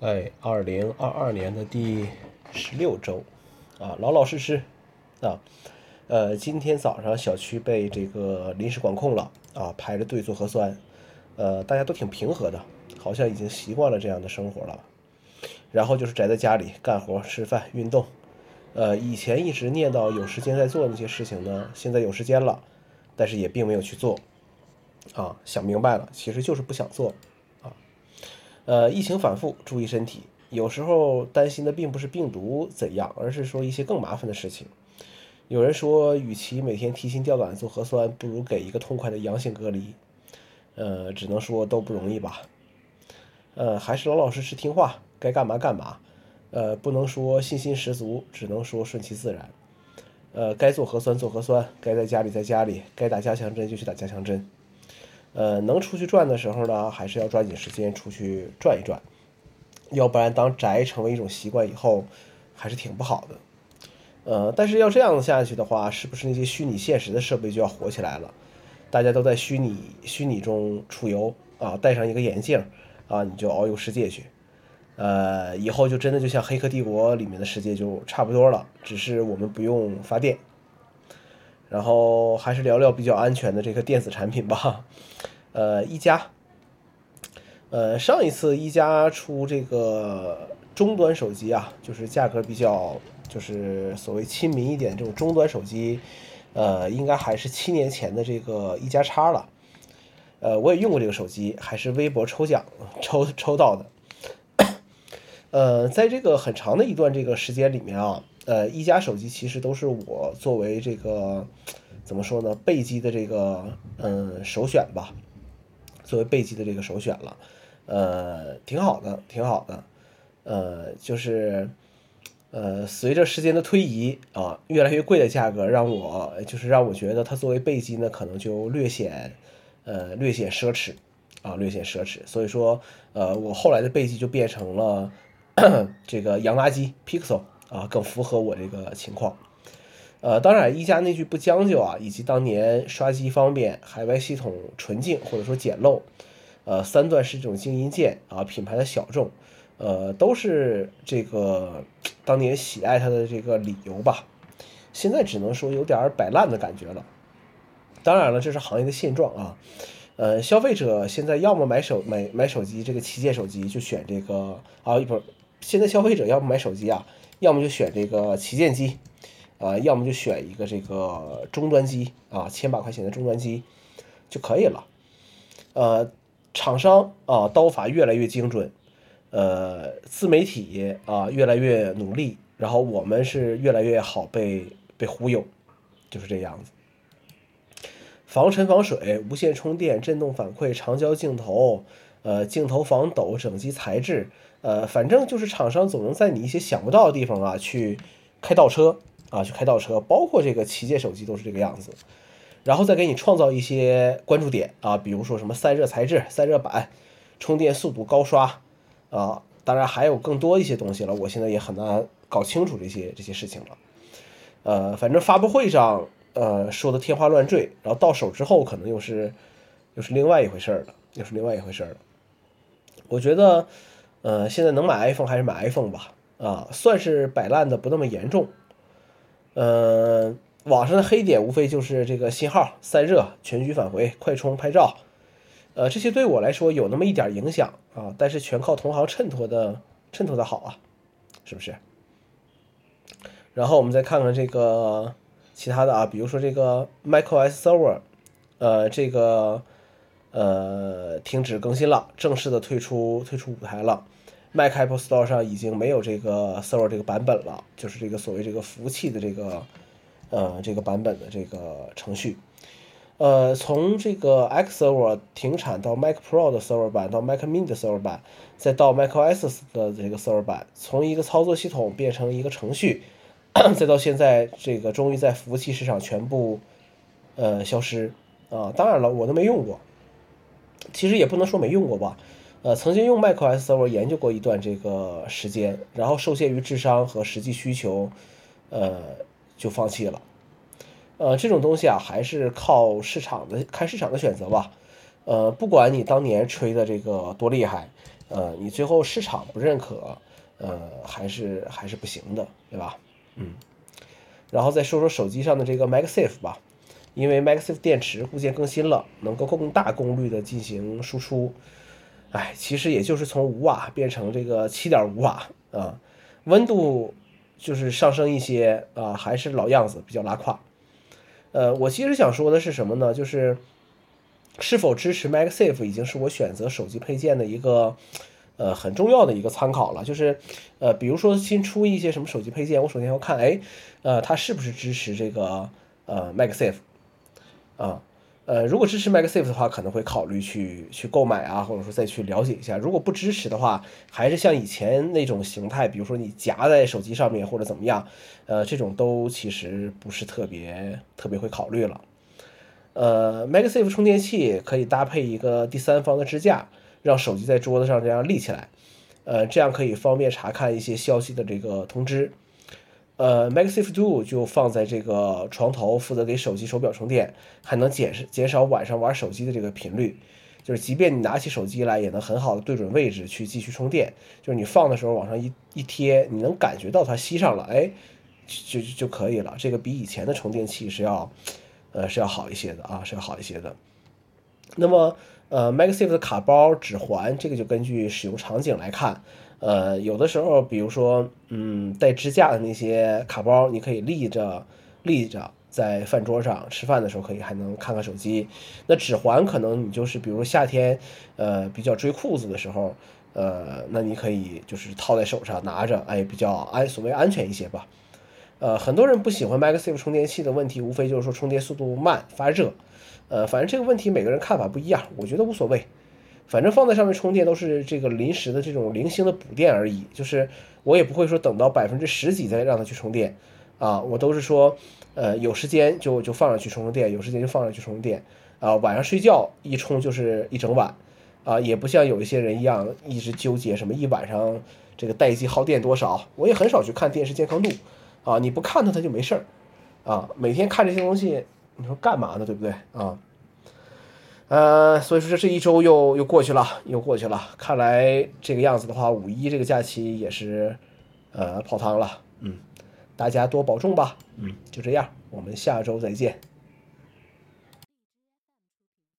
哎，二零二二年的第十六周，啊，老老实实，啊，呃，今天早上小区被这个临时管控了，啊，排着队做核酸，呃，大家都挺平和的，好像已经习惯了这样的生活了。然后就是宅在家里干活、吃饭、运动，呃，以前一直念叨有时间在做那些事情呢，现在有时间了，但是也并没有去做，啊，想明白了，其实就是不想做。呃，疫情反复，注意身体。有时候担心的并不是病毒怎样，而是说一些更麻烦的事情。有人说，与其每天提心吊胆做核酸，不如给一个痛快的阳性隔离。呃，只能说都不容易吧。呃，还是老老实实听话，该干嘛干嘛。呃，不能说信心十足，只能说顺其自然。呃，该做核酸做核酸，该在家里在家里，该打加强针就去打加强针。呃，能出去转的时候呢，还是要抓紧时间出去转一转，要不然当宅成为一种习惯以后，还是挺不好的。呃，但是要这样下去的话，是不是那些虚拟现实的设备就要火起来了？大家都在虚拟虚拟中出游啊，戴上一个眼镜啊，你就遨游世界去。呃，以后就真的就像《黑客帝国》里面的世界就差不多了，只是我们不用发电。然后还是聊聊比较安全的这个电子产品吧，呃，一加，呃，上一次一加出这个中端手机啊，就是价格比较，就是所谓亲民一点这种中端手机，呃，应该还是七年前的这个一加叉了，呃，我也用过这个手机，还是微博抽奖 抽抽到的，呃，在这个很长的一段这个时间里面啊。呃，一加手机其实都是我作为这个怎么说呢，备机的这个嗯首选吧，作为备机的这个首选了，呃，挺好的，挺好的，呃，就是呃，随着时间的推移啊，越来越贵的价格让我就是让我觉得它作为备机呢，可能就略显呃略显奢侈啊，略显奢侈，所以说呃，我后来的备机就变成了 这个洋垃圾 Pixel。啊，更符合我这个情况。呃，当然，一加那句不将就啊，以及当年刷机方便、海外系统纯净或者说简陋，呃，三段式这种静音键啊，品牌的小众，呃，都是这个当年喜爱它的这个理由吧。现在只能说有点摆烂的感觉了。当然了，这是行业的现状啊。呃，消费者现在要么买手买买手机，这个旗舰手机就选这个啊，不是，现在消费者要么买手机啊。要么就选这个旗舰机，啊，要么就选一个这个中端机啊，千把块钱的中端机就可以了。呃，厂商啊，刀法越来越精准，呃，自媒体啊越来越努力，然后我们是越来越好被被忽悠，就是这样子。防尘防水、无线充电、震动反馈、长焦镜头，呃，镜头防抖、整机材质。呃，反正就是厂商总能在你一些想不到的地方啊，去开倒车啊，去开倒车，包括这个旗舰手机都是这个样子，然后再给你创造一些关注点啊，比如说什么散热材质、散热板、充电速度、高刷啊，当然还有更多一些东西了，我现在也很难搞清楚这些这些事情了。呃，反正发布会上呃说的天花乱坠，然后到手之后可能又是又是另外一回事儿了，又是另外一回事儿了。我觉得。呃，现在能买 iPhone 还是买 iPhone 吧，啊，算是摆烂的不那么严重。呃，网上的黑点无非就是这个信号、散热、全局返回、快充、拍照，呃，这些对我来说有那么一点影响啊，但是全靠同行衬托的，衬托的好啊，是不是？然后我们再看看这个其他的啊，比如说这个 macOS Server，呃，这个。呃，停止更新了，正式的退出退出舞台了。Mac Apple Store 上已经没有这个 Server 这个版本了，就是这个所谓这个服务器的这个呃这个版本的这个程序。呃，从这个 X Server 停产到 Mac Pro 的 Server 版，到 Mac Mini 的 Server 版，再到 macOS 的这个 Server 版，从一个操作系统变成一个程序，再到现在这个终于在服务器市场全部呃消失啊！当然了，我都没用过。其实也不能说没用过吧，呃，曾经用 macOS Server 研究过一段这个时间，然后受限于智商和实际需求，呃，就放弃了。呃，这种东西啊，还是靠市场的，看市场的选择吧。呃，不管你当年吹的这个多厉害，呃，你最后市场不认可，呃，还是还是不行的，对吧？嗯，然后再说说手机上的这个 MagSafe 吧，因为 MagSafe 电池固件更新了，能够更大功率的进行输出，哎，其实也就是从五瓦变成这个七点五瓦啊，温度就是上升一些啊，还是老样子，比较拉胯。呃，我其实想说的是什么呢？就是是否支持 MagSafe 已经是我选择手机配件的一个呃很重要的一个参考了。就是呃，比如说新出一些什么手机配件，我首先要看，哎，呃，它是不是支持这个呃 MagSafe 啊？呃，如果支持 MagSafe 的话，可能会考虑去去购买啊，或者说再去了解一下。如果不支持的话，还是像以前那种形态，比如说你夹在手机上面或者怎么样，呃，这种都其实不是特别特别会考虑了。呃，MagSafe 充电器可以搭配一个第三方的支架，让手机在桌子上这样立起来，呃，这样可以方便查看一些消息的这个通知。呃，MagSafe Duo 就放在这个床头，负责给手机手表充电，还能减减少晚上玩手机的这个频率。就是即便你拿起手机来，也能很好的对准位置去继续充电。就是你放的时候往上一一贴，你能感觉到它吸上了，哎，就就就可以了。这个比以前的充电器是要，呃，是要好一些的啊，是要好一些的。那么，呃，MagSafe 的卡包、指环，这个就根据使用场景来看。呃，有的时候，比如说，嗯，带支架的那些卡包，你可以立着立着在饭桌上吃饭的时候，可以还能看看手机。那指环可能你就是，比如夏天，呃，比较追裤子的时候，呃，那你可以就是套在手上拿着，哎，比较安，所谓安全一些吧。呃，很多人不喜欢 MagSafe 充电器的问题，无非就是说充电速度慢、发热。呃，反正这个问题每个人看法不一样，我觉得无所谓。反正放在上面充电都是这个临时的这种零星的补电而已，就是我也不会说等到百分之十几再让它去充电，啊，我都是说，呃，有时间就就放上去充充电，有时间就放上去充电，啊，晚上睡觉一充就是一整晚，啊，也不像有一些人一样一直纠结什么一晚上这个待机耗电多少，我也很少去看电视健康度，啊，你不看它它就没事儿，啊，每天看这些东西，你说干嘛呢，对不对啊？呃，所以说这这一周又又过去了，又过去了。看来这个样子的话，五一这个假期也是，呃，泡汤了。嗯，大家多保重吧。嗯，就这样，我们下周再见。